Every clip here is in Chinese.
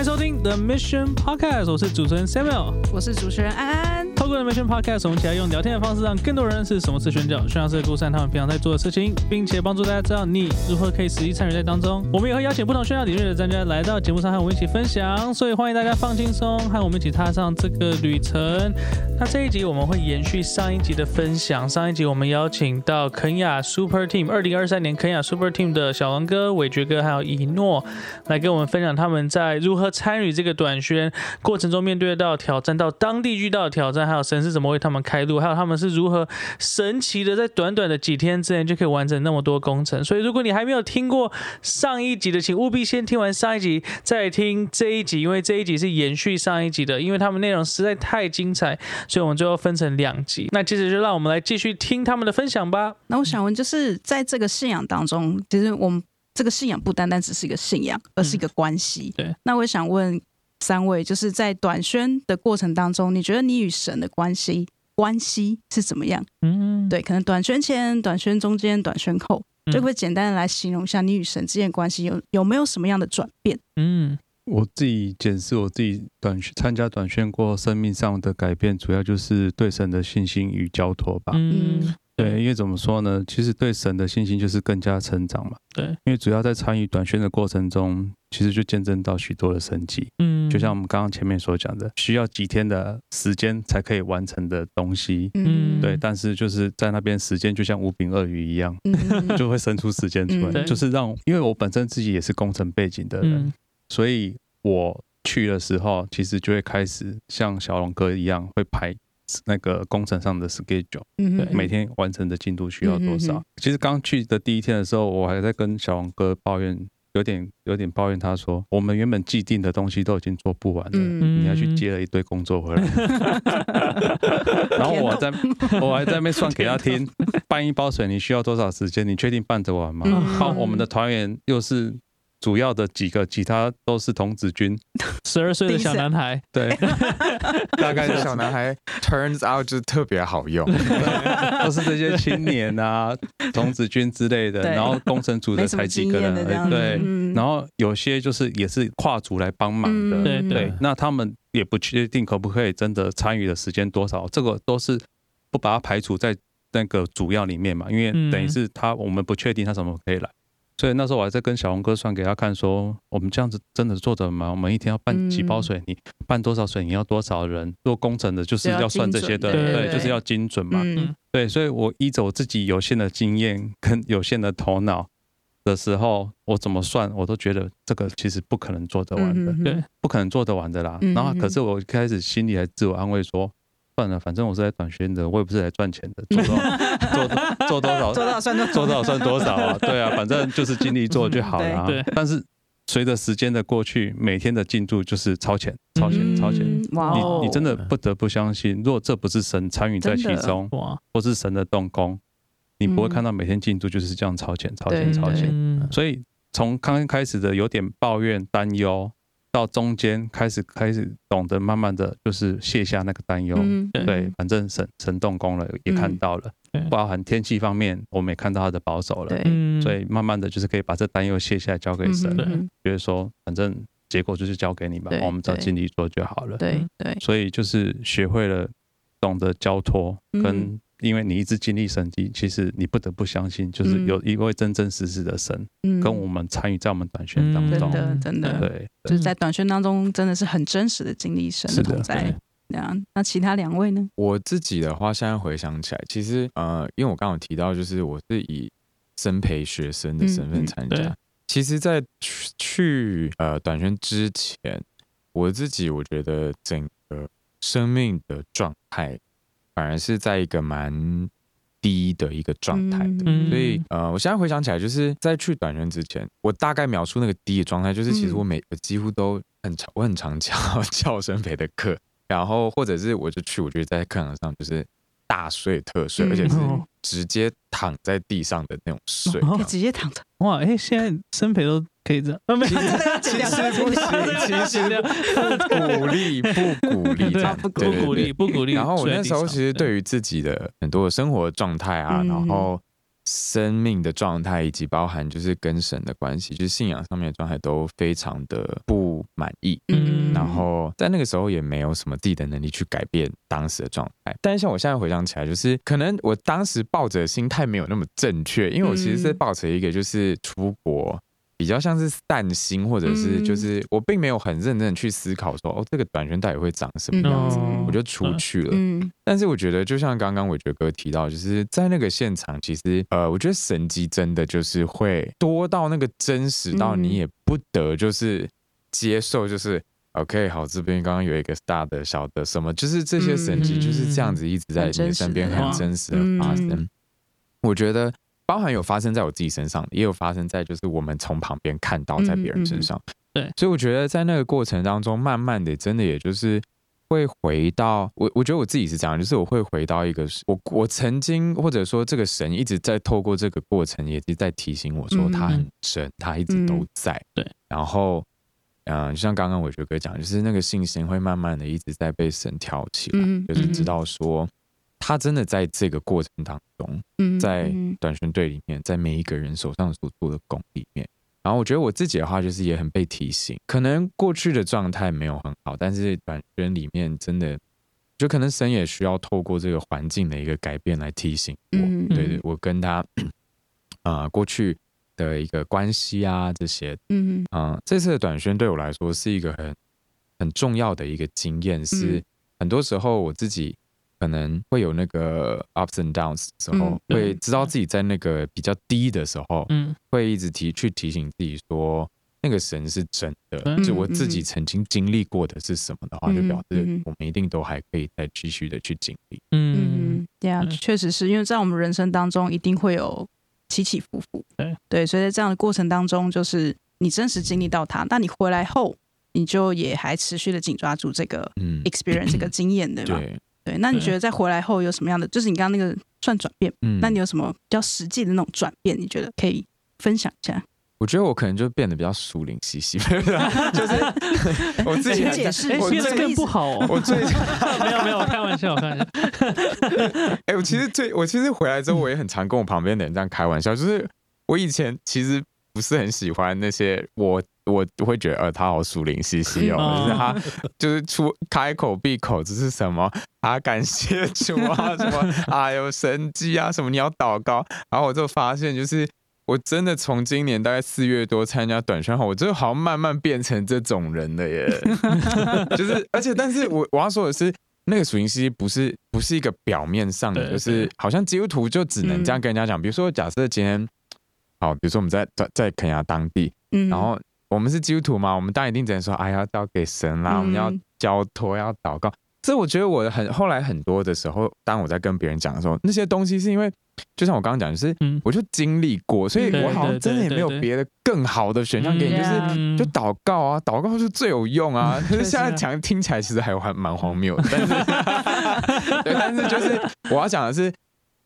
欢迎收听 The Mission Podcast，我是主持人 Samuel。我是主持人安安。透过 The Mission Podcast，我们起来用聊天的方式，让更多人认识什么是宣教，宣教是故事他们平常在做的事情，并且帮助大家知道你如何可以实际参与在当中。我们也会邀请不同宣教领域的专家来到节目上和我们一起分享，所以欢迎大家放轻松，和我们一起踏上这个旅程。那这一集我们会延续上一集的分享，上一集我们邀请到肯亚 Super Team 二零二三年肯亚 Super Team 的小王哥、伟爵哥还有一诺来跟我们分享他们在如何参与这个短宣过程中面对到挑战，到当地遇到的挑战，还有神是怎么为他们开路，还有他们是如何神奇的在短短的几天之内就可以完成那么多工程。所以如果你还没有听过上一集的，请务必先听完上一集再听这一集，因为这一集是延续上一集的，因为他们内容实在太精彩，所以我们最后分成两集。那接着就让我们来继续听他们的分享吧。那我想问，就是在这个信仰当中，其实我们这个信仰不单单只是一个信仰，而是一个关系。对。那我想问三位，就是在短宣的过程当中，你觉得你与神的关系关系是怎么样？嗯，对，可能短宣前、短宣中间、短宣后，就会简单的来形容一下你与神之间的关系有有没有什么样的转变？嗯我自己检视我自己短宣参加短宣过生命上的改变，主要就是对神的信心与交托吧。嗯，对，因为怎么说呢？其实对神的信心就是更加成长嘛。对，因为主要在参与短宣的过程中，其实就见证到许多的神迹。嗯，就像我们刚刚前面所讲的，需要几天的时间才可以完成的东西。嗯对，但是就是在那边时间就像无柄鳄鱼一样，嗯 就会生出时间出嗯来，对就是让，因为我本身自己也是工程背景的人，嗯所以我去的时候，其实就会开始像小龙哥一样，会排那个工程上的 schedule，嗯每天完成的进度需要多少。嗯哼其实刚去的第一天的时候，我还在跟小王哥抱怨，有点有点抱怨，他说我们原本既定的东西都已经做不完了。嗯你要去接了一堆工作回来，然后我在我还在那边算给他听，搬一包水你需要多少时间？你确定办得完吗？嗯好，我们的团员又是主要的几个，其他都是童子军，十二岁的小男孩，对，大概是小男孩 turns out 就特别好用，都是这些青年啊、童子军之类的，然后工程组的才几个人对，嗯。然后有些就是也是跨组来帮忙的，嗯对。对，那他们也不确定可不可以真的参与的时间多少，这个都是不把它排除在那个主要里面嘛，因为嗯。等于是他我们不确定他什么时候可以来，所以那时候我还在跟小红哥算给他看说，我们这样子真的做得吗？我们一天要办几包水，你办多少水，泥要多少人做工程的，就是要要算这些的，对对，就是要精准嘛，嗯对，所以我依着我自己有限的经验跟有限的头脑的时候，我怎么算，我都觉得这个其实不可能做得完的。嗯对，不可能做得完的啦。嗯然后，嗯可是我一开始心里还自我安慰说，算了，反正我是来短宣的，我也不是来赚钱的，做多 做做多少做到算多做多少算多少啊，对啊，反正就是尽力做就好了、啊。对对。但是随着时间的过去，每天的进度就是超前、超前、超前。嗯哇哦。你你真的不得不相信，如果这不是神参与在其中，或是神的动工，你不会嗯看到每天进度就是这样超前、超前、超前。嗯所以从刚刚开始的有点抱怨、担忧，到中间开始开始懂得慢慢的就是卸下那个担忧。嗯。对，反正神神动工了，也看到了，对。包含天气方面，我们也看到他的保守了，所以慢慢的就是可以把这担忧卸下来交给神，嗯。嗯。觉得说反正结果就是交给你吧，我们只要对。尽力做就好了。对对，所以就是学会了懂得交托，嗯。跟因为你一直经历神迹，其实你不得不相信，就是嗯有一位真真实实的神嗯跟我们参与在我们短宣当真中。的真的，对，就是在短宣当中真的是很真实的经历神的在。那样，那其他两位呢？我自己的话，现在回想起来，其实呃，因为我刚刚有提到，就是我是以生培学生的身份参加。对其实，在去去呃短宣之前，我自己我觉得整个生命的状态，反而是在一个蛮低的一个状态的。嗯。所以，呃，我现在回想起来，就是在去短宣之前，我大概描述那个低的状态，就是其实嗯。我每我几乎都很常，我很常教教生培的课，然后或者是我就去，我觉得在课堂上就是大睡特睡，嗯。而且是哦。直接躺在地上的那种睡。直接躺着，哇，哎，现在生培都可以这样，啊，没有，其实不行，其实不鼓励，不鼓励这样，不鼓对对对。不鼓励，不鼓励。然后我那时候其实对。于自己的很多的生活状态啊，嗯。然后生命的状态，以及包含就是跟神的关系，就是信仰上面的状态都非常的不满意。嗯然后在那个时候也没有什么自己的能力去改变当时的状态。但是像我现在回想起来，就是可能我当时抱着的心态没有那么正确，因为我其实是嗯抱着一个就是出国。比较像是散心，或者是嗯。就是我并没有很认真的去思考说，哦，这个短裙到底会长什么样子，哦我就出去了。嗯。但是我觉得，就像刚刚伟觉哥提到，就是在那个现场，其实呃，我觉得神迹真的就是会多到那个真实到嗯你也不得就是接受，就是 OK 好，这边刚刚有一个大的、小的什么，就是这些神迹嗯。就是这样子一直在你身边很很真实的发生。嗯我觉得包含有发生在我自己身上，也有发生在就是我们从旁边看到在别人身上。嗯嗯对所以我觉得在那个过程当中，慢慢的真的也就是会回到我，我觉得我自己是这样，就是我会回到一个我我曾经或者说这个神一直在透过这个过程，也是在提醒我说嗯他很真，他一直都嗯在。对，然后。嗯，就像刚刚伟学哥讲，就是那个信心会慢慢的一直在被神挑起来，嗯就是知嗯道说他真的在这个过程当中，嗯在嗯短宣队里面，在每一个人手上所做的工里面。然后我觉得我自己的话，就是也很被提醒，可能过去的状态没有很好，但是短宣里面真的，就可能神也需要透过这个环境的一个改变来提醒我，嗯对对，我跟他啊、过去的一个关系啊这些，嗯嗯，这次的短宣对我来说是一个很很重要的一个经验，是嗯。很多时候我自己可能会有那个 ups and downs 的时候，嗯会知道自己在那个比较低的时候，嗯。会一直提去提醒自己说，那个神是真的，嗯就我自己曾经经历过的是什么的话，嗯就表示嗯。我们一定都还可以再继续的去经历。嗯嗯，对啊，嗯确实是因为在我们人生当中一定会有起起伏伏，对。对，所以在这样的过程当中，就是你真实经历到它，那你回来后，你就也还持续的紧抓住这个嗯，experience 这个经验，对吗？对，对，那你对觉得在回来后有什么样的？就是你刚刚那个算转变，嗯那你有什么比较实际的那种转变？你觉得可以分享一下？我觉得我可能就变得比较疏灵兮兮，就是 我自己解释哎，我变得不好哦。我最没有 没有，我开玩笑，我开玩笑。哎、我其实最我其实回来之后，我也很常跟我旁边的人这样开玩笑，就是我以前其实不是很喜欢那些我我会觉得呃他好属灵兮兮哦，嗯就是他 就是出开口闭口只是什么啊感谢主啊什么啊有神迹啊什么你要祷告，然后我就发现就是。我真的从今年大概四月多参加短宣后，我就好像慢慢变成这种人了耶。就是，而且，但是我我要说的是，那个属灵兮兮不是不是一个表面上的，就是好像基督徒就只能这样跟人家讲。比如说，假设今天，好，比如说我们在在在肯亚当地，嗯，然后我们是基督徒嘛，我们当然一定只能说，哎呀，交给神啦，嗯我们要交托，要祷告。所以我觉得我很后来很多的时候，当我在跟别人讲的时候，那些东西是因为，就像我刚刚讲，就是嗯我就经历过，所以我好像真的也没有别的更好的选项给你，就是嗯就祷告啊，祷告是最有用啊。可是现在讲听起来其实还还蛮荒谬的，但是 对，但是就是我要讲的是，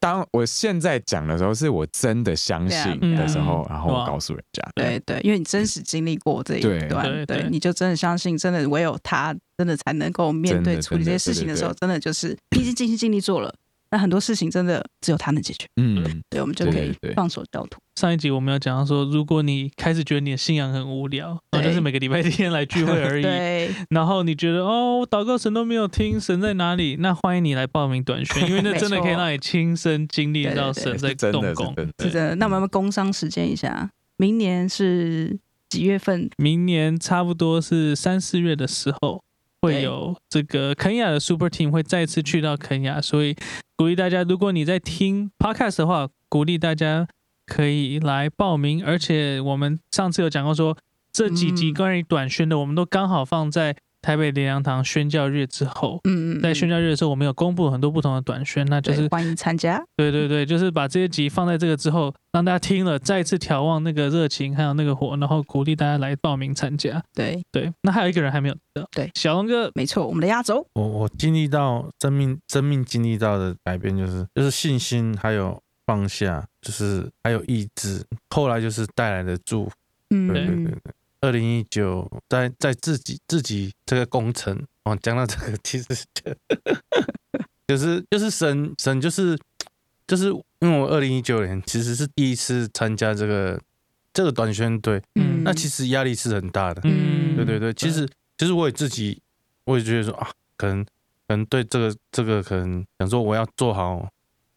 当我现在讲的时候，是我真的相信的时候，然后我告诉人家，对对，因为你真实经历过这一对。段，对对。你就真的相信，真的唯有他，真的才能够面对处理这些事情的时候，真真的就是你已经尽心尽力做了，那很多事情真的只有他能解决，嗯，对，我们就可以放手交托。上一集我们要讲到说，如果你开始觉得你的信仰很无聊，然后就是每个礼拜天来聚会而已，对，然后你觉得哦，我祷告神都没有听，神在哪里？那欢迎你来报名短宣，因为那真的可以让你亲身经历到神在动工。真的。是的。那我们工商时间一下，明年是几月份？明年差不多是三四月的时候，会有这个肯亚的 Super Team 会再次去到肯亚，所以鼓励大家，如果你在听 Podcast 的话，鼓励大家可以来报名。而且我们上次有讲过说，这几集嗯关于短宣的，我们都刚好放在台北莲阳堂宣教日之后。嗯嗯，在宣教日的时候，我们有公布很多不同的短宣，那就是欢迎参加。对对对，就是把这些集放在这个之后，让大家听了再次眺望那个热情，还有那个火，然后鼓励大家来报名参加。对，对，那还有一个人还没有的，对小龙哥，没错，我们的压轴。我我经历到生命生命经历到的改变，就是就是信心，还有放下，就是还有意志，后来就是带来的祝福。嗯，对对对对。二零一九在在自己自己这个工程哦，讲到这个其实就就是就是神神就是就是因为我二零一九年其实是第一次参加这个这个短宣队，嗯那其实压力是很大的。嗯，对对对，其实其实我也自己，我也觉得说啊，可能可能对这个这个可能想说我要做好，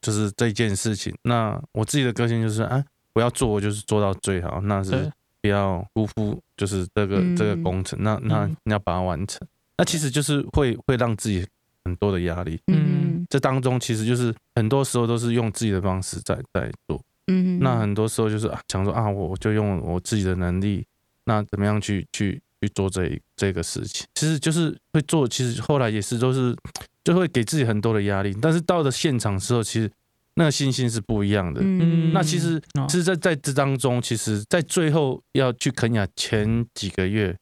就是这件事情。那我自己的个性就是啊，我要做，我就是做到最好，那是对不要辜负就是这个、这个嗯工程。那那嗯你要把它完成，那其实就是会会让自己很多的压力。嗯这当中其实就是很多时候都是用自己的方式在在做。嗯，那很多时候就是啊，想说啊，我我就用我自己的能力，那怎么样去去去做这这个事情？其实就是会做，其实后来也是都是就会给自己很多的压力，但是到了现场之后，其实那个信心是不一样的。嗯那其实哦是在在这当中，其实在最后要去肯雅前几个月，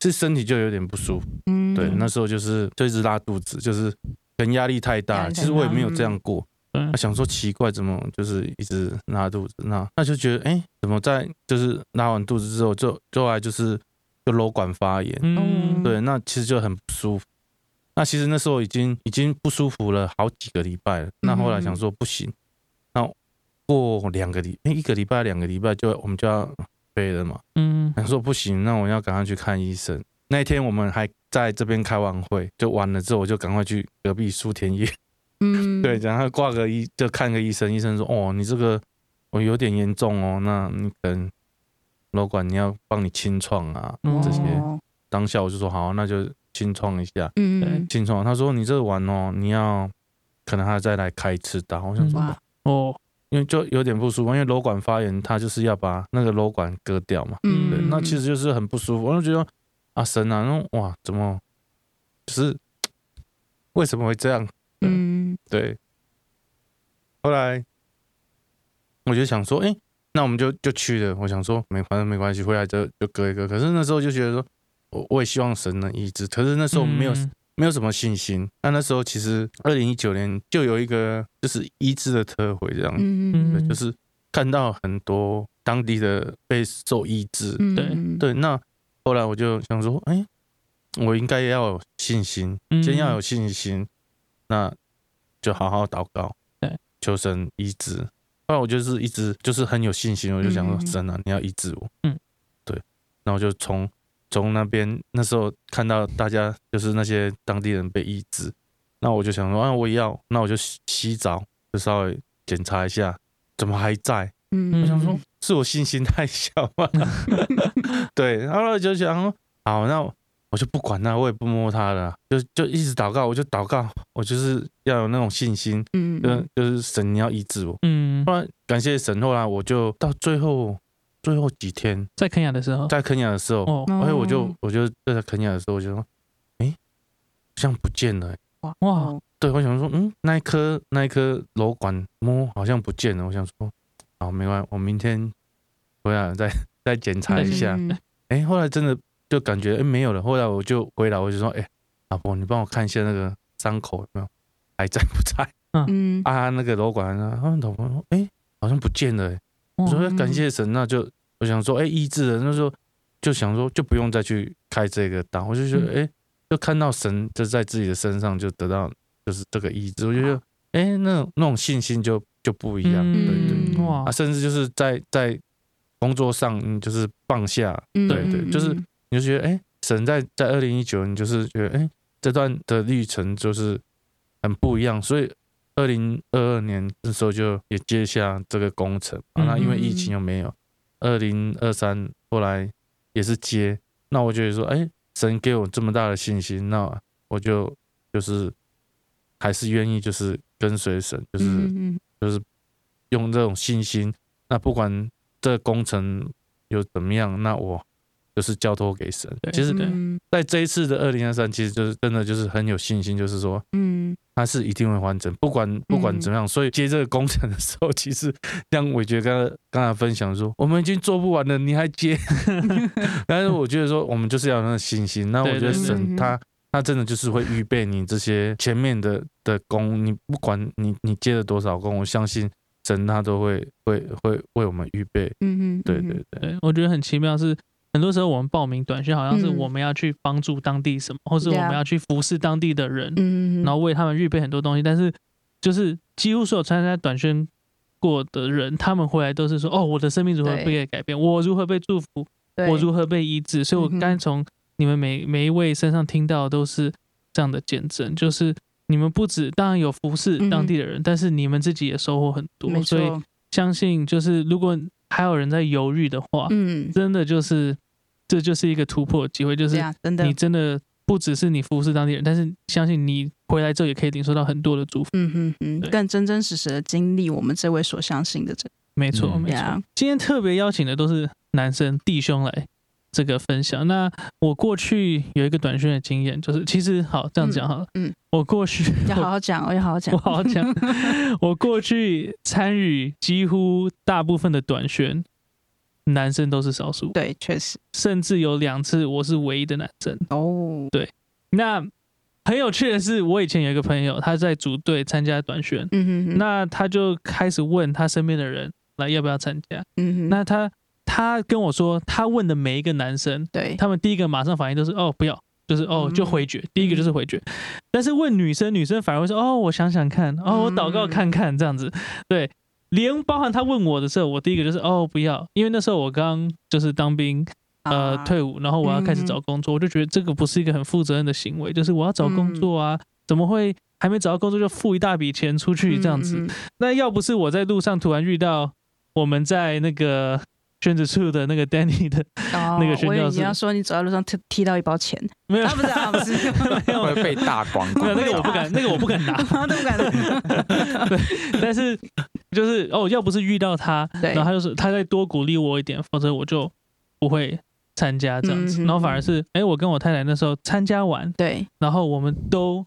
是身体就有点不舒服。嗯对，那时候就是就一直拉肚子，就是可能压力太大。其实我也没有这样过。嗯那想说奇怪，怎么就是一直拉肚子？那那就觉得，哎、怎么在就是拉完肚子之后，就就后来就是就瘘管发炎，嗯，对，那其实就很不舒服。那其实那时候已经已经不舒服了好几个礼拜了。那后来想说不行，那过两个礼，哎、一个礼拜两个礼拜就我们就要飞了嘛。嗯他说不行，那我要赶快去看医生。那一天我们还在这边开完会，就完了之后，我就赶快去隔壁苏田医院嗯 对，然后挂个医就看个医生，医生说哦，你这个我有点严重哦，那你可能瘘管你要帮你清创啊嗯这些。哦当下我就说好，那就清创一下，嗯清创。他说你这个完哦，你要可能还要再来开一次刀。我想说，哇哦，因为就有点不舒服，因为瘘管发炎，他就是要把那个瘘管割掉嘛。嗯对，那其实就是很不舒服。我就觉得啊，神啊，那哇，怎么就是为什么会这样？嗯对，后来我就想说，哎、那我们就就去了。我想说，没反正没关系，回来就就割一割。可是那时候就觉得说，我我也希望神能医治，可是那时候没有、嗯没有什么信心。那那时候其实二零一九年就有一个就是医治的特会这样，嗯对，就是看到很多当地的被受医治，对。对，那后来我就想说，哎、我应该要有信心，嗯。先要有信心，那就好好祷告，对，求神医治。后来我就是一直就是很有信心，我就想说，嗯。神啊，你要医治我，嗯，对，那我就从从那边那时候看到大家就是那些当地人被医治，那我就想说，啊，我也要，那我就洗洗澡，就稍微检查一下，怎么还在？嗯我想说，是我信心太小吗？对，然后我就想说，好，那我就不管他，我也不摸他了，就就一直祷告，我就祷告，我就是要有那种信心，嗯就就是神你要医治我。嗯，后来感谢神，后来我就到最后最后几天在肯雅的时候，在肯雅的时候，哦。而且我就我就在肯雅的时候，我就说，哎，好像不见了、欸哇哇，对，我想说，嗯，那一颗那一颗瘘管摸好像不见了，我想说，好，没关系，我明天回来再再检查一下。嗯。哎、后来真的就感觉哎、没有了，后来我就回来，我就说，哎、老婆，你帮我看一下那个伤口有没有还在不在？嗯。啊？那个瘘管老婆说，哎、好像不见了、欸，我说要感谢神，那就我想说，哎、医治了，那时候就想说就不用再去开这个刀，我就觉得，哎、就看到神就在自己的身上就得到就是这个医治，我就觉得，哎、那种那种信心就就不一样，对对嗯哇。啊，，甚至就是在在工作上，嗯，就是放下，嗯对对，就是你就觉得，哎、神在在二零一九，你就是觉得，哎、这段的历程就是很不一样，所以二零二二年那时候就也接下这个工程，啊，那因为疫情又没有，二零二三后来也是接，那我觉得说，哎、神给我这么大的信心，那我就就是还是愿意就是跟随神，就是、嗯就是用这种信心，那不管这个工程有怎么样，那我就是交托给神。对其实，嗯在这一次的二零二三，其实就是真的就是很有信心，就是说嗯他是一定会完成，不管不管怎么样。所以接这个工程的时候，其实像伟觉刚刚刚才分享说，我们已经做不完了，你还接？但是我觉得说，我们就是要有那个信心。那我觉得神他。他真的就是会预备你这些前面的的工，你不管你你接了多少工，我相信神他都会会会为我们预备。嗯嗯，对对对，对，我觉得很奇妙是。很多时候我们报名短宣，好像是嗯。我们要去帮助当地什么，或是我们要去服侍当地的人，嗯，然后为他们预备很多东西。但是就是几乎所有参加短宣过的人，他们回来都是说，哦，我的生命如何对。被改变，我如何被祝福，我如何被医治。所以我刚从你们每每一位身上听到的都是这样的见证，就是你们不止当然有服侍当地的人，但是你们自己也收获很多，所以，相信就是如果还有人在犹豫的话，嗯，真的就是这就是一个突破的机会，就是你，真的不只是你服侍当地人，但是相信你回来之后也可以领受到很多的祝福。嗯嗯嗯，更真真实实的经历我们这位所相信的这没错，嗯没错。今天特别邀请的都是男生弟兄来这个分享。那我过去有一个短宣的经验，就是其实好这样讲好了，嗯嗯我过去要好好讲我，要好好讲我，好好讲，我过去参与几乎大部分的短宣，男生都是少数，对，确实。甚至有两次我是唯一的男生。哦，对。那很有趣的是，我以前有一个朋友，他在组队参加短宣，嗯哼哼，那他就开始问他身边的人来要不要参加。嗯哼，那他他跟我说，他问的每一个男生，对，他们第一个马上反应都是哦不要，就是哦嗯。就回绝，第一个就是回绝。但是问女生，女生反而会说哦我想想看，哦我祷告看看。这样子。对，连包含他问我的时候，我第一个就是哦不要，因为那时候我刚就是当兵，呃啊退伍，然后我要开始找工作，我就觉得这个不是一个很负责任的行为，就是我要找工作啊，怎么会还没找到工作就付一大笔钱出去这样子？那要不是我在路上突然遇到我们在那个宣子处的那个 Danny 的，哦 那个宣教士你要说你走在路上踢踢到一包钱，没有。啊，不是啊，不是，没有。会被大光没有。那个我不敢，那个我不敢拿。都 不敢拿。对，但是就是哦，要不是遇到他，然后他就是他再多鼓励我一点，否则我就不会参加这样子。然后反而是哎，我跟我太太那时候参加完，对，然后我们都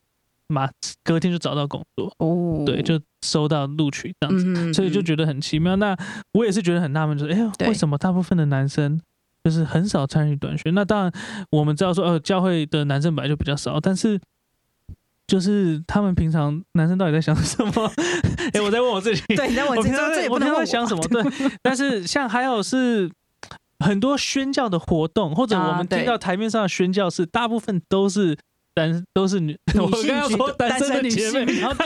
马隔天就找到工作，哦，对，就收到录取这样子。嗯，所以就觉得很奇妙。那我也是觉得很纳闷，就是哎为什么大部分的男生就是很少参与短宣？那当然我们知道说，呃，教会的男生本来就比较少，但是就是他们平常男生到底在想什么？哎，我在问我自己，对，你在问我平常这这在我平常也不能问在想什么？对，但是像还有是。很多宣教的活动，或者我们听到台面上的宣教是，大部分都是单都是女，我刚刚说单身的女姐妹，性然后大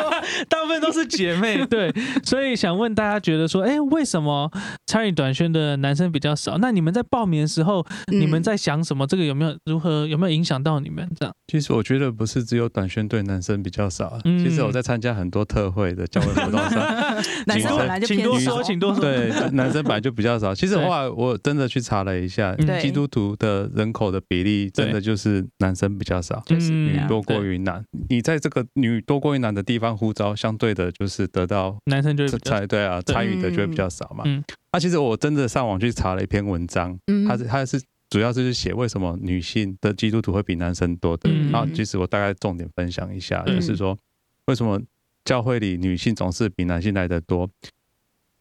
大部分都是姐妹，对，所以想问大家，觉得说，哎，为什么参与短宣的男生比较少？那你们在报名的时候，你们嗯在想什么？这个有没有如何有没有影响到你们？这样，其实我觉得不是只有短宣对男生比较少啊，嗯。其实我在参加很多特会的教会活动上，男生本来就偏请多说，请多说。对男生本来就比较少。其实对。后来我真的去查了一下，基督徒的人口的比例真的就是男生比较少，就是嗯女多过于男。你在这个女多过于男的地方呼召，相对的就是得到男生就会比较参对啊参与的就会比较少嘛。嗯那、其实我真的上网去查了一篇文章，嗯它是它是主要就是写为什么女性的基督徒会比男生多的。嗯然后其实我大概重点分享一下，嗯就是说为什么教会里女性总是比男性来的多。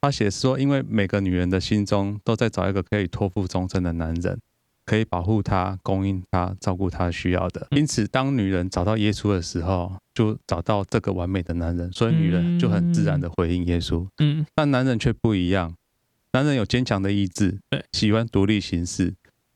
他写说，因为每个女人的心中都在找一个可以托付终身的男人，可以保护她、供应她、照顾她需要的。嗯因此，当女人找到耶稣的时候，就找到这个完美的男人，所以女人就很自然的回应耶稣。嗯但男人却不一样，男人有坚强的意志，对，喜欢独立行事，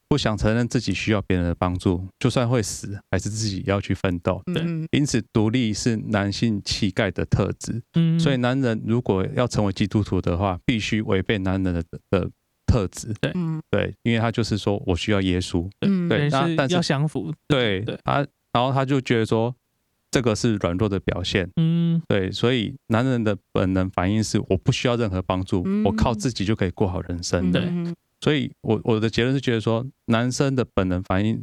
不想承认自己需要别人的帮助，就算会死，还是自己要去奋斗。对嗯因此，独立是男性气概的特质。嗯，所以，男人如果要成为基督徒的话，必须违背男人的的特质。嗯对，因为他就是说我需要耶稣。嗯，对那但是要降服。对对他，然后他就觉得说这个是软弱的表现。嗯对，所以男人的本能反应是我不需要任何帮助，嗯我靠自己就可以过好人生的。对嗯所以我我的结论是觉得说，男生的本能反应，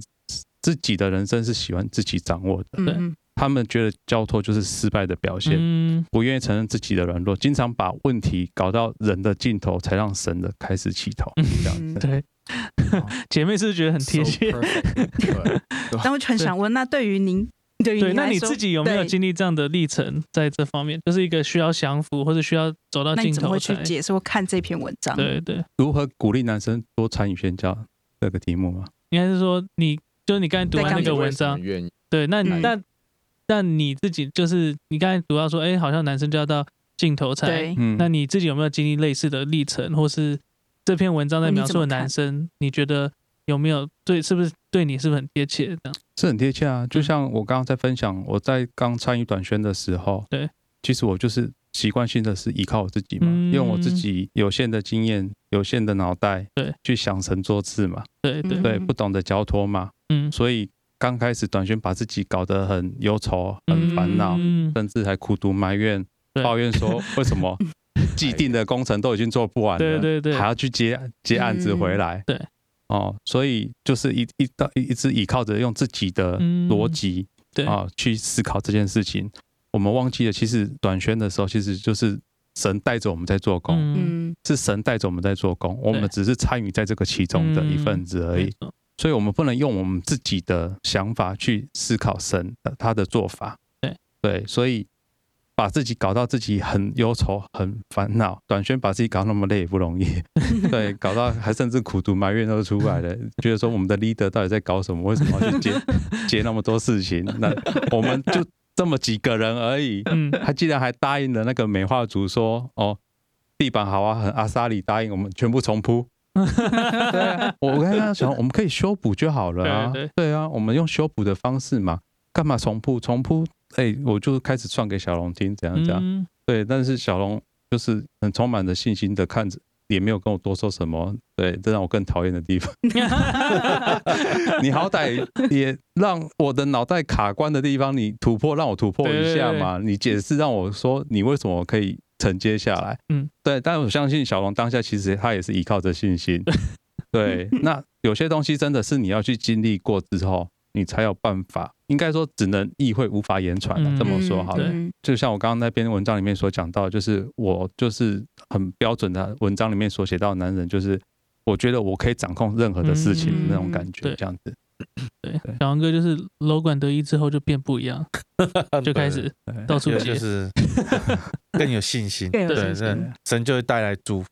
自己的人生是喜欢自己掌握的。对嗯他们觉得交托就是失败的表现，嗯不愿意承认自己的软弱，经常把问题搞到人的尽头，才让神的开始起头。这样嗯子，对，姐妹是不是觉得很贴切？但我就很想问，那对于您，对于对，那你自己有没有对经历这样的历程，在这方面，就是一个需要降服或者需要走到那你尽头怎么会去？解说看这篇文章？对对，如何鼓励男生多参与宣教这个题目吗？应该是说你就是你刚才读完那个文章，愿意对，那嗯那那你自己就是你刚才主要说，哎，好像男生就要到镜头才。对，嗯那你自己有没有经历类似的历程，或是这篇文章在描述的男生，你觉得有没有对？是不是对你是不是很贴切？的，是很贴切啊。就嗯像我刚刚在分享，我在刚参与短宣的时候，对，其实我就是习惯性的是依靠我自己嘛，嗯用我自己有限的经验、有限的脑袋，对，去想神做事嘛，对对，对，嗯不懂得交托嘛，嗯，所以刚开始短宣把自己搞得很忧愁、很烦恼，嗯甚至还苦读埋怨、抱怨说 为什么既定的工程都已经做不完了，对对对。还要去接接案子回来，对，哦，所以就是一一到一直依靠着用自己的嗯逻辑对。啊去思考这件事情。我们忘记了，其实短宣的时候，其实就是神带着我们在做工，嗯，嗯是神带着我们在做工，我们只是参与在这个其中的一份子而已。所以，我们不能用我们自己的想法去思考神的他的做法。对对，所以把自己搞到自己很忧愁、很烦恼。短宣把自己搞那么累也不容易，对，搞到还甚至苦读埋怨都出来了，觉得说我们的 leader 到底在搞什么？为什么要去接 接那么多事情？那我们就这么几个人而已，嗯，他竟然还答应了那个美化组说，哦，地板好啊，很阿萨里答应我们全部重铺。对啊，我 我跟他讲，我们可以修补就好了啊。对对啊，我们用修补的方式嘛，干嘛重铺？重铺，哎、我就开始算给小龙听，怎样怎样。嗯对，但是小龙就是很充满着信心的看着，也没有跟我多说什么。对，这让我更讨厌的地方。你好歹也让我的脑袋卡关的地方，你突破，让我突破一下嘛。你解释让我说你为什么可以承接下来。嗯，对。但我相信小龙当下其实他也是依靠着信心。对，那有些东西真的是你要去经历过之后，你才有办法。应该说只能意会无法言传了、嗯这么说好就像我刚刚那篇文章里面所讲到，就是我就是很标准的文章里面所写到的男人，就是我觉得我可以掌控任何的事情嗯那种感觉，对这样子。对对，小王哥就是楼管得意之后就变不一样，就开始对到处接，就是 更有信心，更有对，神就会带来祝福。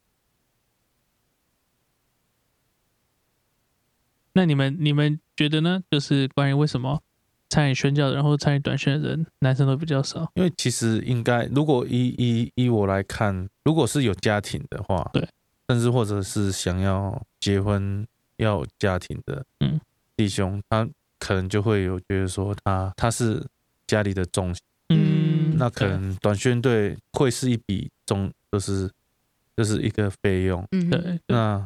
那你们你们觉得呢？就是关于为什么参与宣教的人或参与短宣的人，男生都比较少？因为其实应该，如果依依依我来看，如果是有家庭的话，对，甚至或者是想要结婚要有家庭的，嗯，弟兄，他可能就会有觉得说他他是家里的重心，嗯那可能短宣队会是一笔总，就是就是一个费用，嗯对对。那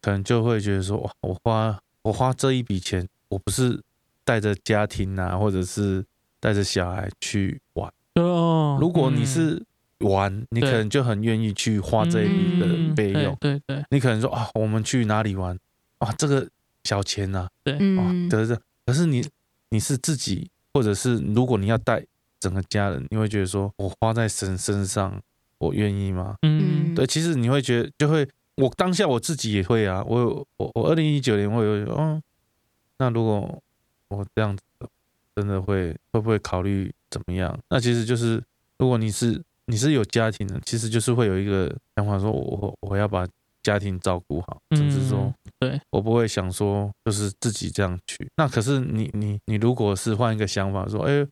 可能就会觉得说，哇，我花我花这一笔钱，我不是带着家庭啊，或者是带着小孩去玩。哦，如果你嗯。是玩，你可能就很愿意去花这一笔的嗯费用。对对对。你可能说啊，我们去哪里玩？啊？这个小钱呐、啊，对，嗯。得这。可是你你是自己，或者是如果你要带整个家人，你会觉得说我花在神身上，我愿意吗？嗯对，其实你会觉得就会，我当下我自己也会啊，我有我我二零一九年我有嗯，那如果我这样子真的会会不会考虑怎么样？那其实就是如果你是你是有家庭的，其实就是会有一个想法说我我我要把家庭照顾好，甚至说嗯对我不会想说就是自己这样去。那可是你你你如果是换一个想法说，哎，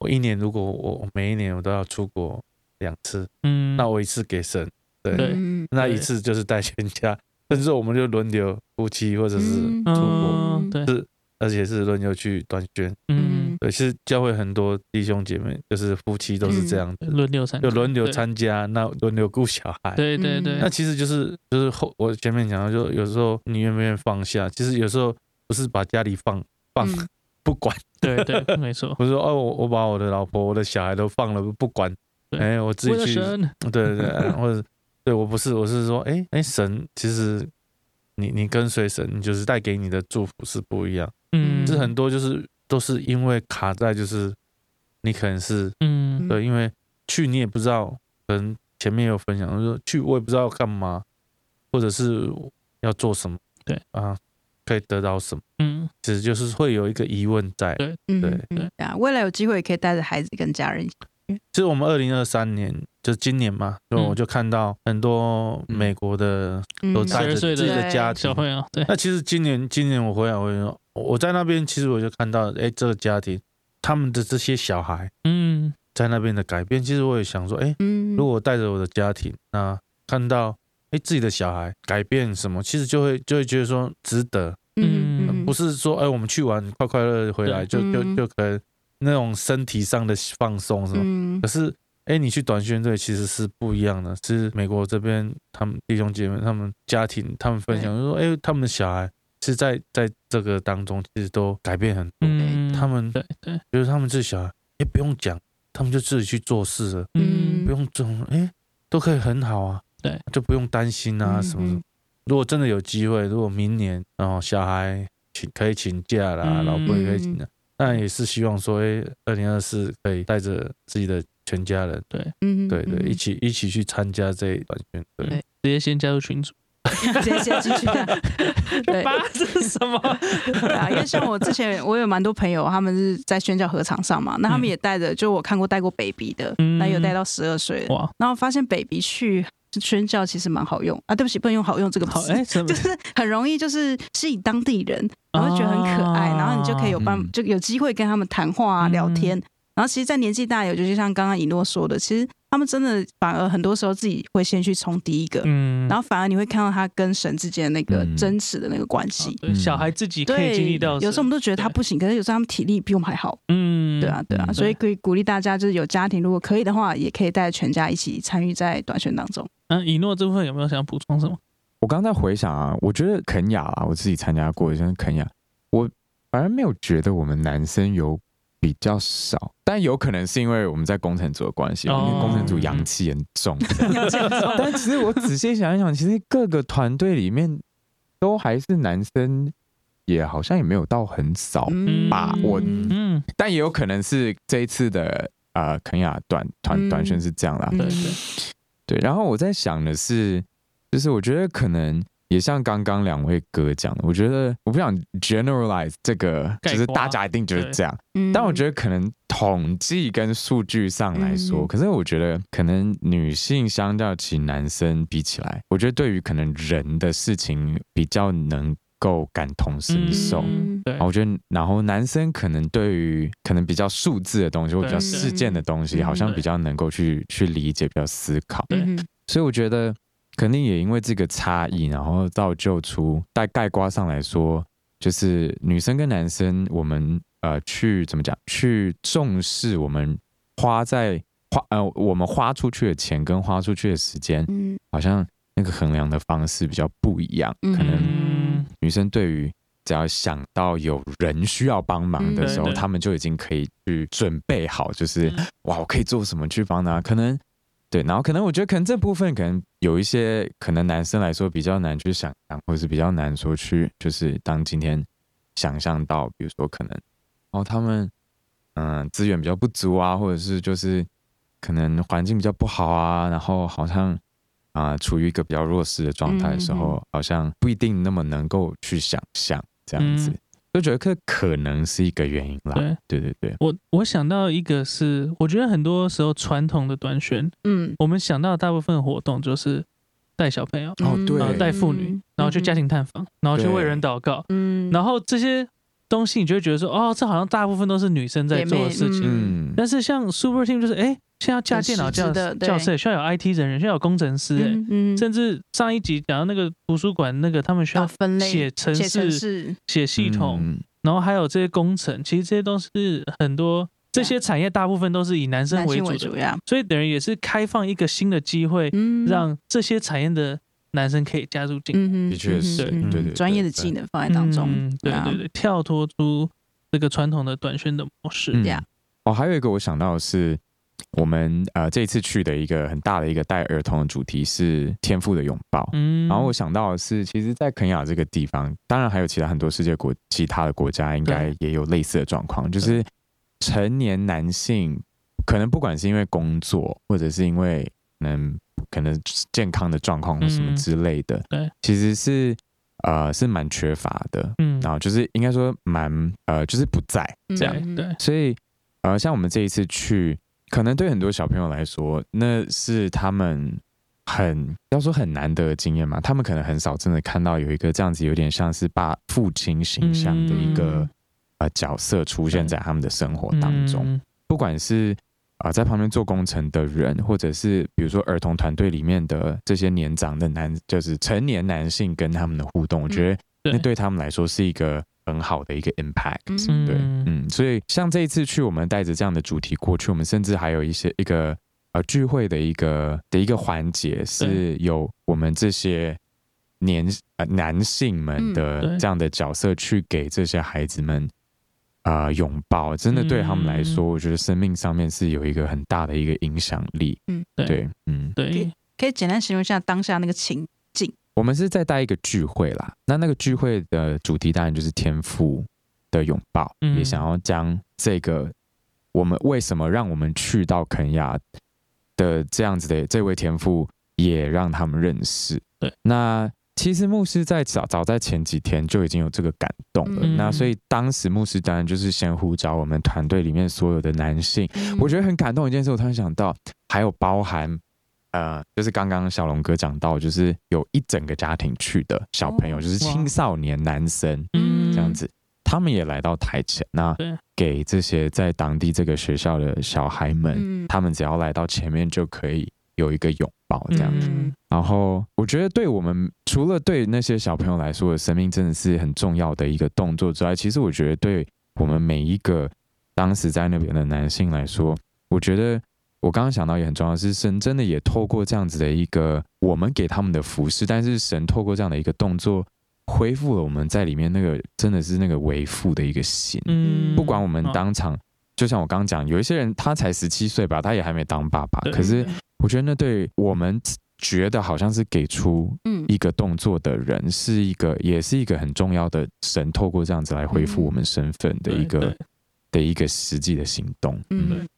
我一年如果我我每一年我都要出国两次，嗯，那我一次给神，对，那一次就是带全家，甚至我们就轮流夫妻或者是嗯出国，嗯对是而且是轮流去短宣。嗯对，其实教会很多弟兄姐妹就是夫妻都是这样子，轮流参加就轮流参加，那轮流顾小孩。对对对那其实就是就是后我前面讲的，就有时候你愿不愿意放下？其实有时候不是把家里放放、嗯不管，对对，没错，我说哦我我把我的老婆我的小孩都放了不管，对。哎我自己去。神，对对对，或者对我不是，我是说，哎哎，神其实你你跟随神，你就是带给你的祝福是不一样。嗯，是很多就是都是因为卡在就是你可能是嗯。对，因为去你也不知道，可能前面有分享说去我也不知道干嘛，或者是要做什么，对。啊，可以得到什么，嗯。其实就是会有一个疑问在。对。嗯对。嗯对啊，未来有机会也可以带着孩子跟家人一起。其实我们二零二三年就今年嘛，就嗯我就看到很多美国的嗯。都带着12岁的自己的家庭。小，朋友对，那其实今年今年我回来，我就说我在那边，其实我就看到，哎，这个家庭他们的这些小孩嗯。在那边的改变，其实我也想说，哎，嗯，如果我带着我的家庭，那看到哎自己的小孩改变什么，其实就会就会觉得说值得，嗯不是说哎我们去玩快快乐乐回来就就就可能那种身体上的放松什么，可是哎，你去短宣队其实是不一样的。是美国这边他们弟兄姐妹、他们家庭、他们分享就说，哎，他们的小孩是在在这个当中其实都改变很多。他们对对，就是他们这小孩，哎，不用讲，他们就自己去做事了，嗯不用这种，哎，都可以很好啊。对，就不用担心啊什么什么。如果真的有机会，如果明年然后小孩请可以请假啦，嗯。老婆也可以请假，那也是希望说，哎，二零二四可以带着自己的全家人，嗯，对对，一起起一起去参加这一短宣队。对直接先加入群组。直接先进去。的。对。爸，这是什么？对啊，因为像我之前，我有蛮多朋友，他们是在宣教合场上嘛，那他们也带着，就我看过带过 baby 的，嗯。那有带到十二岁的，哇，然后发现 baby 去宣教其实蛮好用啊，对不起，不能用好用这个词，好哎，就？是很容易就是吸引当地人，然后觉得很可爱，哦然后你就可以有办嗯就有机会跟他们谈话啊、嗯聊天。然后其实，在年纪大有，就像刚刚以诺说的，其实他们真的反而很多时候自己会先去冲第一个，嗯然后反而你会看到他跟神之间的那个嗯真实的那个关系。对小孩自己可以，经历到，有时候我们都觉得他不行，可是有时候他们体力比我们还好。嗯，对啊，对啊，嗯所以可以鼓励大家，就是有家庭，如果可以的话，也可以带全家一起参与在短宣当中。那以诺这部分有没有想补充什么？我刚在回想啊，我觉得肯雅啊，我自己参加过，像肯雅，我反而没有觉得我们男生有比较少，但有可能是因为我们在工程组的关系，哦因为工程组 阳气很重。但其实我仔细想一想，其实各个团队里面都还是男生，也好像也没有到很少，嗯吧我嗯，但也有可能是这一次的呃肯雅短团嗯短宣是这样啦。嗯对对，对，然后我在想的是，就是我觉得可能也像刚刚两位哥讲的，我觉得我不想 generalize 这个，就是大家一定就是这样。嗯但我觉得可能统计跟数据上来说，嗯可是我觉得可能女性相较起男生比起来，我觉得对于可能人的事情比较能够感同身受。嗯。对。我觉得，然后男生可能对于可能比较数字的东西或比较事件的东西，好像比较能够去去理解，比较思考。对。嗯所以我觉得肯定也因为这个差异，然后造就出在概括上来说，就是女生跟男生，我们呃去怎么讲，去重视我们花在花呃我们花出去的钱跟花出去的时间，嗯。好像那个衡量的方式比较不一样。嗯。可能嗯女生对于只要想到有人需要帮忙的时候，他们就已经可以去准备好，就是嗯哇，我可以做什么去帮呢？可能对，然后可能我觉得可能这部分可能有一些可能男生来说比较难去想象，或者是比较难说去，就是当今天想象到，比如说可能哦他们嗯资源比较不足啊，或者是就是可能环境比较不好啊，然后好像。啊、处于一个比较弱势的状态的时候，嗯好像不一定那么能够去想象这样子，嗯。就觉得这可能是一个原因啦。对。对对对，我我想到一个是，我觉得很多时候传统的短宣，嗯，我们想到的大部分活动就是带小朋友，哦对。然后带妇女，然后去家庭探访，然后去为人祷告，嗯，然后这些东西你就会觉得说，哦，这好像大部分都是女生在做的事情。嗯，但是像 Super Team 就是，哎，现在要架电脑很实教质的对。教室，需要有 IT 人员，需要有工程师，哎，嗯嗯。甚至上一集讲到那个图书馆那个，他们需要要分类写程式、写系统，嗯。然后还有这些工程，其实这些都是很多这些产业大部分都是以男生为主的，所以等于也是开放一个新的机会，嗯，让这些产业的男生可以加入进来。嗯的确是对。对对专业的技能放在当中嗯，对啊。对对，跳脱出这个传统的短宣的模式。对呀哦，还有一个我想到的是，我们呃这一次去的一个很大的一个带儿童的主题是天赋的拥抱。嗯，然后我想到的是，其实，在肯雅这个地方，当然还有其他很多世界国其他的国家，应该也有类似的状况，就是成年男性可能不管是因为工作，或者是因为可能可能健康的状况或什么嗯。之类的，对，其实是呃是蛮缺乏的，嗯，然后就是应该说蛮呃就是不在这样，嗯对。对，所以呃像我们这一次去，可能对很多小朋友来说，那是他们很要说很难得的经验嘛，他们可能很少真的看到有一个这样子有点像是爸父亲形象的一个、嗯。呃角色出现在他们的生活当中，嗯。不管是啊、呃在旁边做工程的人，或者是比如说儿童团队里面的这些年长的男，就是成年男性跟他们的互动，我觉得那对他们来说是一个很好的一个 impact。嗯对，嗯嗯，所以像这一次去，我们带着这样的主题过去，我们甚至还有一些一个呃聚会的一个的一个环节，是有我们这些年呃男性们嗯的这样的角色去给这些孩子们啊、呃拥抱，真的对他们来说，嗯。我觉得生命上面是有一个很大的一个影响力。嗯，对。对，嗯，对，可以简单形容一下当下那个情境。我们是在带一个聚会啦，那那个聚会的主题当然就是天赋的拥抱，嗯。也想要将这个我们为什么让我们去到肯亚的这样子的这位天赋，也让他们认识。对，那其实牧师在早早在前几天就已经有这个感动了，嗯。那所以当时牧师当然就是先呼召我们团队里面所有的男性，嗯。我觉得很感动一件事，我突然想到，还有包含呃，就是刚刚小龙哥讲到，就是有一整个家庭去的小朋友，哦就是青少年男生嗯，这样子，他们也来到台前，那给这些在当地这个学校的小孩们，嗯。他们只要来到前面就可以有一个拥抱这样子。嗯然后我觉得对我们除了对那些小朋友来说，生命真的是很重要的一个动作之外，其实我觉得对我们每一个当时在那边的男性来说，我觉得我刚刚想到也很重要的是，神真的也透过这样子的一个我们给他们的服饰，但是神透过这样的一个动作，恢复了我们在里面那个真的是那个为父的一个心。嗯，不管我们哦当场，就像我刚刚讲，有一些人他才十七岁吧，他也还没当爸爸，可是我觉得那对我们觉得好像是给出嗯。一个动作的人，是一个也是一个很重要的神透过这样子来恢复我们身份的一个对对。的一个实际的行动。嗯。嗯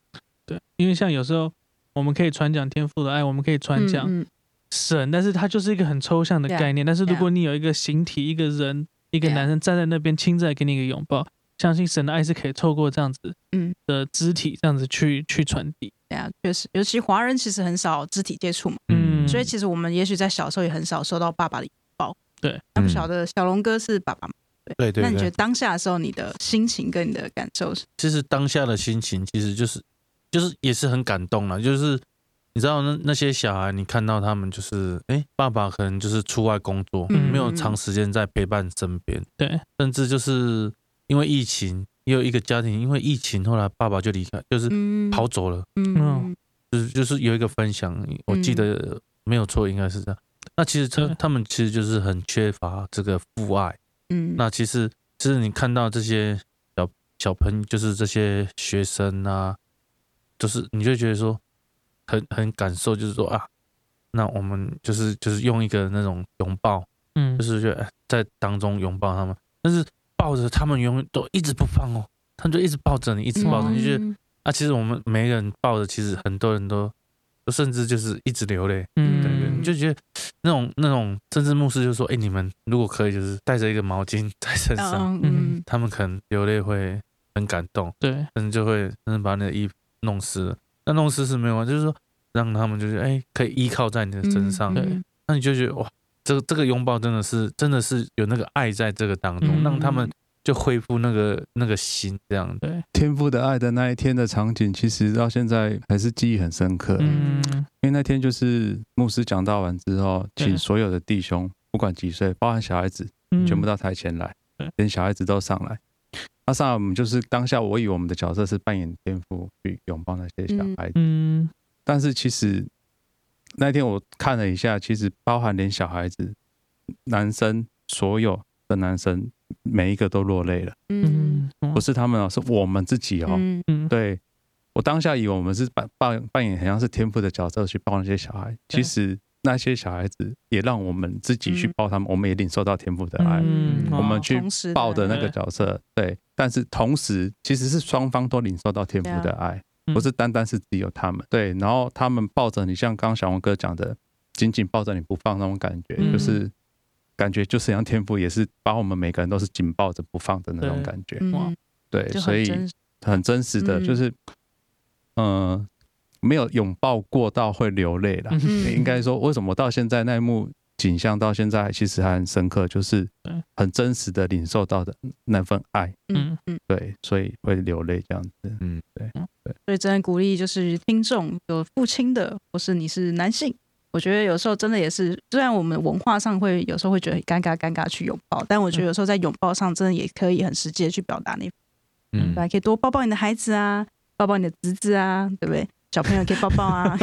对，因为像有时候我们可以传讲天赋的爱，我们可以传讲嗯。神，但是它就是一个很抽象的概念。但是如果你有一个形体、一个人、一个男生站在那边，亲自来给你一个拥抱，相信神的爱是可以透过这样子嗯。的肢体这样子去去传递。对啊，确实，尤其华人其实很少肢体接触嘛，嗯。所以其实我们也许在小时候也很少收到爸爸的拥抱。对，那不晓得小龙哥是爸爸吗？对。对对那你觉得，当下的时候，你的心情跟你的感受是？其实当下的心情其实就是就是也是很感动了，就是你知道那那些小孩，你看到他们就是，哎，爸爸可能就是出外工作，嗯。没有长时间在陪伴身边，对，甚至就是因为疫情，也有一个家庭因为疫情，后来爸爸就离开，就是嗯。跑走了，嗯。就是就是有一个分享，我记得没有错，应该是这样。那其实他他们其实就是很缺乏这个父爱。嗯，那其实其实你看到这些小小朋友，就是这些学生啊，就是你就觉得说很很感受，就是说啊，那我们就是就是用一个那种拥抱，嗯。就，是觉得哎在当中拥抱他们，但是抱着他们永远都一直不放哦，他们就一直抱着你，一直抱着你，就觉得嗯啊，其实我们每个人抱着，其实很多人都甚至就是一直流泪，嗯。对对，你就觉得那种那种，甚至牧师就说，哎，你们如果可以，就是带着一个毛巾在身上，嗯嗯他们可能流泪会很感动，对，可能就会甚至把你的衣服弄湿了。那弄湿是没有啊，就是说让他们就是哎，可以依靠在你的身上，对。嗯那你就觉得哇，这个这个拥抱真的是真的是有那个爱在这个当中，嗯让他们就恢复那个那个心这样的。对，天赋的爱的那一天的场景，其实到现在还是记忆很深刻。嗯。因为那天就是牧师讲到完之后，对。请所有的弟兄，不管几岁，包含小孩子，嗯全部到台前来对，连小孩子都上来。那上来我们就是当下，我以为我们的角色是扮演天赋去拥抱那些小孩子，嗯。但是其实那天我看了一下，其实包含连小孩子、男生，所有的男生每一个都落泪了，嗯。嗯不是他们哦，是我们自己哦。嗯。嗯，对。我当下以为我们是扮扮扮演很像是天赋的角色去抱那些小孩，其实那些小孩子也让我们自己去嗯。抱他们，我们也领受到天赋的爱。嗯。我们去抱的那个角色，对，但是同时其实是双方都领受到天赋的爱，嗯不是单单是只有他们。对，然后他们抱着你，像刚刚小王哥讲的，紧紧抱着你不放那种感觉，嗯。就是感觉就是像天赋也是把我们每个人都是紧抱着不放的那种感觉。哇，对，所以很真实的，嗯。就是嗯、呃没有拥抱过到会流泪啦。嗯。应该说，为什么到现在那一幕景象到现在其实还很深刻，就是很真实的领受到的那份爱，嗯嗯，对，所以会流泪这样子。嗯，所以真的鼓励就是听众有父亲的，或是你是男性。我觉得有时候真的也是，虽然我们文化上会有时候会觉得尴尬，尴尬去拥抱，但我觉得有时候在拥抱上真的也可以很实际的去表达那，嗯对，可以多抱抱你的孩子啊，抱抱你的侄子啊，对不对？小朋友可以抱抱啊，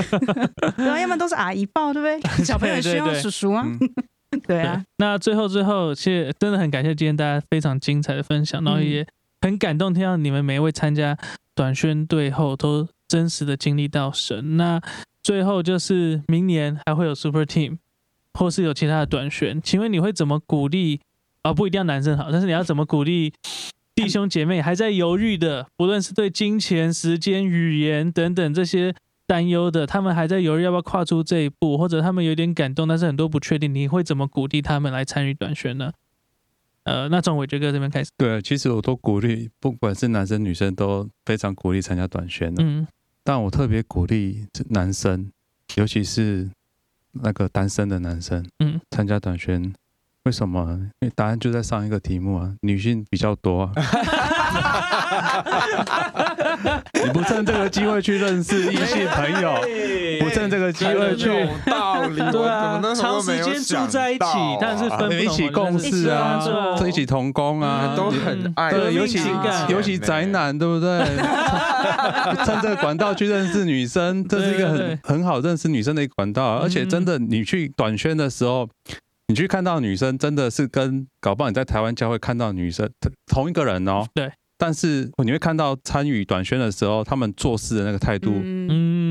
对啊，要么都是阿姨抱，对不 对？小朋友需要叔叔啊，嗯 对啊，那最后最后，谢谢，真的很感谢今天大家非常精彩的分享，然后嗯也很感动，听到你们每一位参加短宣队后都真实的经历到神。那最后就是明年还会有 Super Team，或是有其他的短宣，请问你会怎么鼓励？啊、不一定要男生好，但是你要怎么鼓励弟兄姐妹还在犹豫的，不论是对金钱、时间、语言等等这些担忧的，他们还在犹豫要不要跨出这一步，或者他们有点感动，但是很多不确定，你会怎么鼓励他们来参与短宣呢？呃，那从伟杰哥这边开始，对，其实我都鼓励，不管是男生女生都非常鼓励参加短宣的。嗯但我特别鼓励男生，尤其是那个单身的男生，嗯，参加短宣。为什么？因为答案就在上一个题目啊，女性比较多啊。你不趁这个机会去认识异性朋友，不趁这个机会去有道理，对啊，长时间住在一起，但是分一起共事啊，一起同工啊，都很爱，对，尤其尤其宅男，对不对？趁这个管道去认识女生，这是一个很很好认识女生的一个管道啊。而且真的，你去短宣的时候，你去看到女生，真的是跟搞不好你在台湾教会看到女生同同一个人哦。对。但是你会看到参与短宣的时候，他们做事的那个态度，嗯，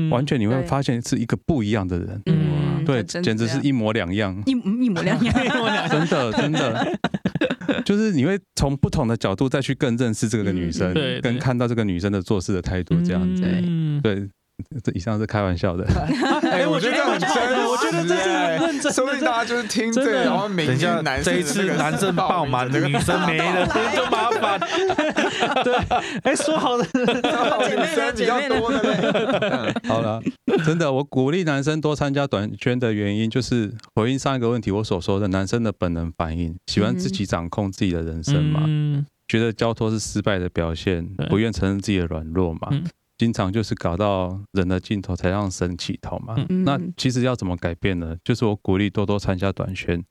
嗯，完全你会发现是一个不一样的人。嗯。对，简直是一模两样。一一模两样，真 的真的，就是你会从不同的角度再去更认识这个女生，跟看到这个女生的做事的态度这样子。嗯。对，这以上是开玩笑的。哎，我觉得很真实，我觉得这是哎认真的说不定大家就是听这个，真的然后明等一下天男生这一次男生爆满，这个女生没了，就麻烦。对，哎，说好的，女生比较多的嘞。好了，真的，我鼓励男生多参加短圈的原因，就是回应上一个问题我所说的，男生的本能反应，喜欢自己掌控自己的人生嘛，嗯觉得交托是失败的表现对，不愿承认自己的软弱嘛。嗯经常就是搞到人的尽头才让神起头嘛。嗯。那其实要怎么改变呢？就是我鼓励多多参加短宣，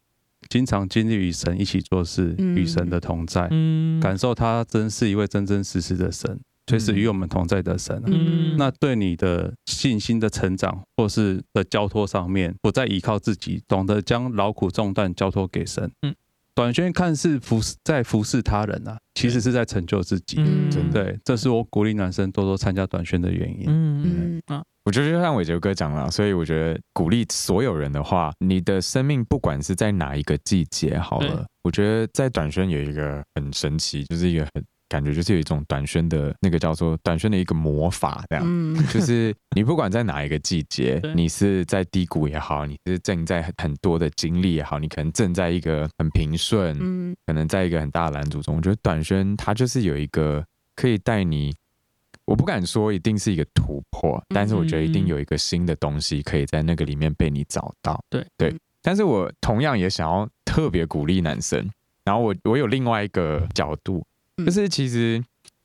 经常经历与神一起做事，嗯。与神的同在，嗯，感受他真是一位真真实实的神，随时与我们同在的神啊、嗯。那对你的信心的成长，或是的交托上面，不再依靠自己，懂得将劳苦重担交托给神。嗯短宣看似服侍在服侍他人啊，其实是在成就自己。对，这是我鼓励男生多多参加短宣的原因。嗯嗯。啊，我觉得就像伟杰哥讲了，所以我觉得鼓励所有人的话，你的生命不管是在哪一个季节好了，我觉得在短宣有一个很神奇，就是一个很感觉就是有一种短宣的那个叫做短宣的一个魔法，这样。嗯。就是你不管在哪一个季节，你是在低谷也好，你是正在很很多的经历也好，你可能正在一个很平顺，嗯。可能在一个很大的拦阻中，我觉得短宣它就是有一个可以带你，我不敢说一定是一个突破，但是我觉得一定有一个新的东西可以在那个里面被你找到。对。对，但是我同样也想要特别鼓励男生，然后我我有另外一个角度，嗯就是其实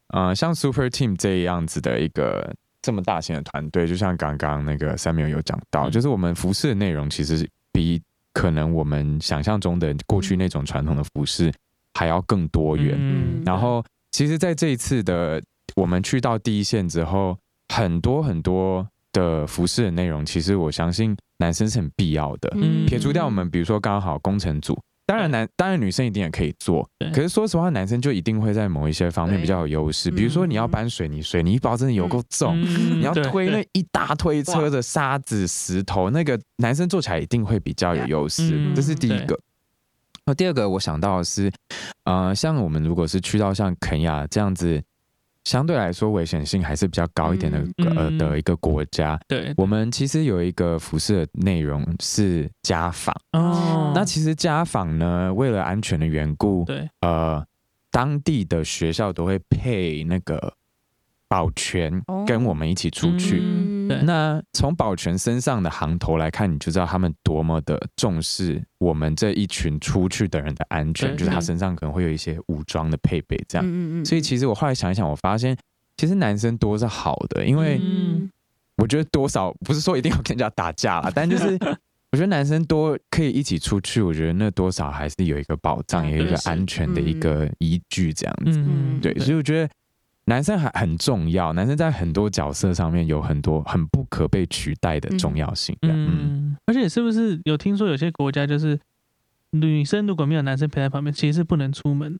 呃，像 Super Team 这样子的一个。这么大型的团队，就像刚刚那个 Samuel 有讲到，嗯就是我们服饰的内容其实比可能我们想象中的过去那种传统的服饰还要更多元。嗯然后，其实，在这一次的我们去到第一线之后，很多很多的服饰的内容，其实我相信男生是很必要的。嗯撇除掉我们，比如说刚好工程组，当然男当然女生一定也可以做，可是说实话，男生就一定会在某一些方面比较有优势。比如说你要搬水泥，水泥包真的有够重，嗯你要推那一大推车的沙子、石头，那个男生做起来一定会比较有优势，嗯这是第一对个。那第二个我想到的是，呃，像我们如果是去到像肯亚这样子，相对来说危险性还是比较高一点的、嗯呃的一个国家，对。我们其实有一个服饰的内容是家访。哦，那其实家访呢，为了安全的缘故，对。呃，当地的学校都会配那个保全哦。跟我们一起出去。嗯对那从保全身上的行头来看，你就知道他们多么的重视我们这一群出去的人的安全，就是他嗯。身上可能会有一些武装的配备，这样。嗯嗯所以其实我后来想一想，我发现其实男生多是好的，因为嗯。我觉得多少不是说一定要跟人家打架啦，但就是我觉得男生多可以一起出去，我觉得那多少还是有一个保障，有一个安全的一个依据，这样子。嗯对，所以我觉得男生还很重要，男生在很多角色上面有很多很不可被取代的重要性。嗯，嗯，而且是不是有听说有些国家就是女生如果没有男生陪在旁边，其实是不能出门。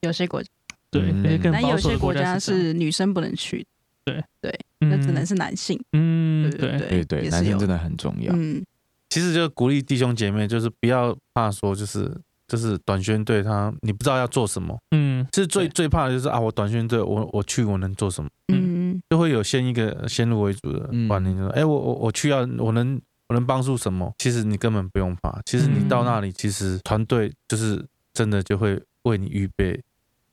有些国家，对，嗯。那些更但有保守的些国家是女生不能去，对。对，那只能嗯是男性。嗯，对，对。对男生真的很重要。嗯，其实就鼓励弟兄姐妹，就是不要怕说，就是就是短宣队他你不知道要做什么，嗯，其实最最怕的就是啊，我短宣队我我去我能做什么，嗯就会有先一个先入为主的嗯观念，就说哎、我我我去要我能我能帮助什么？其实你根本不用怕，其实你到那里，其实团队就是真的就会为你预备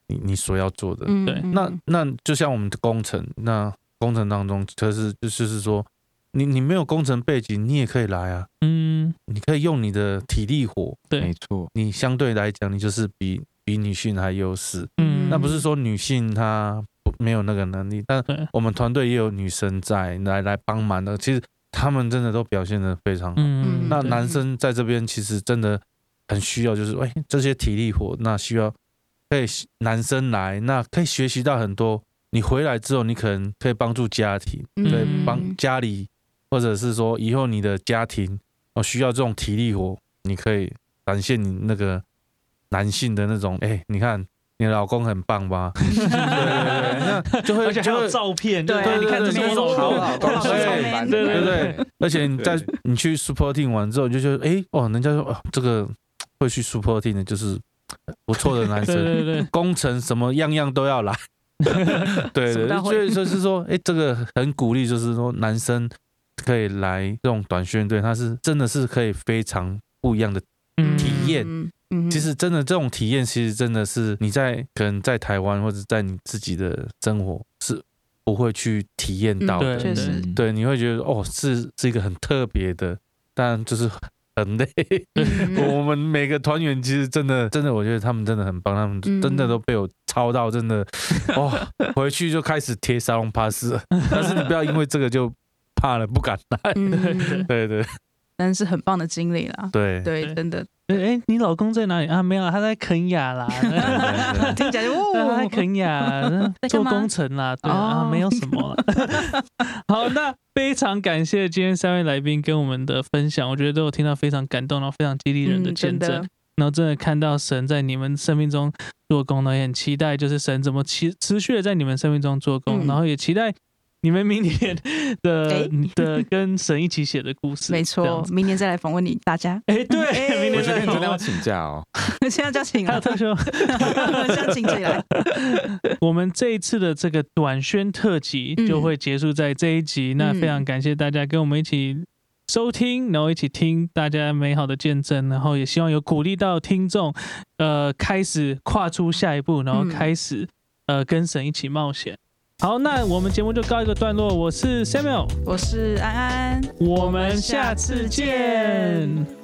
你你所要做的。嗯，对。嗯。那那就像我们的工程，那工程当中，就是就是说，你你没有工程背景，你也可以来啊，嗯，你可以用你的体力活，对。没错，你相对来讲，你就是比比女性还优势。嗯。那不是说女性她不没有那个能力，但，我们团队也有女生在来来帮忙的，其实他们真的都表现的非常好。嗯，那男生在这边其实真的很需要，就是哎这些体力活，那需要可以男生来，那可以学习到很多。你回来之后，你可能可以帮助家庭，嗯。对，嗯帮家里，或者是说以后你的家庭哦需要这种体力活，你可以展现你那个男性的那种，哎，你看你老公很棒吧？对对对，那就会而且还有照片，对就是你看这是我老公，好对对对对，而且你在你去 Super Team 完之后，你就觉得哎哦，人家说哦，这个会去 Super Team 的就是不错的男生，对对对，工程什么样样都要来。对对，所以就是说，哎，这个很鼓励，就是说男生可以来这种短宣队，它是真的是可以非常不一样的。嗯体验嗯，嗯其实真的这种体验，其实真的是你在可能在台湾或者在你自己的生活是不会去体验到的。对确实，嗯对，你会觉得哦，是是一个很特别的，但就是很累。嗯我们每个团员其实真的真的，我觉得他们真的很棒，他们嗯真的都被我操到，真的哇，回去就开始贴沙龙 pass。但是你不要因为这个就怕了，不敢来。嗯，对对。但是很棒的经历啦。对。对，对真的。哎，你老公在哪里？啊？没有，他在肯雅啦。对听起来就 哦，他在哦，肯雅做工程啦，对啊，哦。没有什么啦。好，那非常感谢今天三位来宾跟我们的分享，我觉得都有听到非常感动，然后非常激励人的见证，然后真的看到神在你们生命中做工呢，也很期待就是神怎么持持续的在你们生命中做工，嗯。然后也期待你们明年的诶的跟神一起写的故事，没。错明年再来访问你大家。哎，对，明我年再觉得你真的要请假哦。现在就要请了，还有特休。现在请起来。我们这一次的这个短宣特辑嗯就会结束在这一集。那非常感谢大家跟我们一起收听，然后一起听大家美好的见证，然后也希望有鼓励到听众，呃，开始跨出下一步，然后嗯开始、呃跟神一起冒险。好，那我们节目就告一个段落。我是 Samuel，我是安安，我们下次见。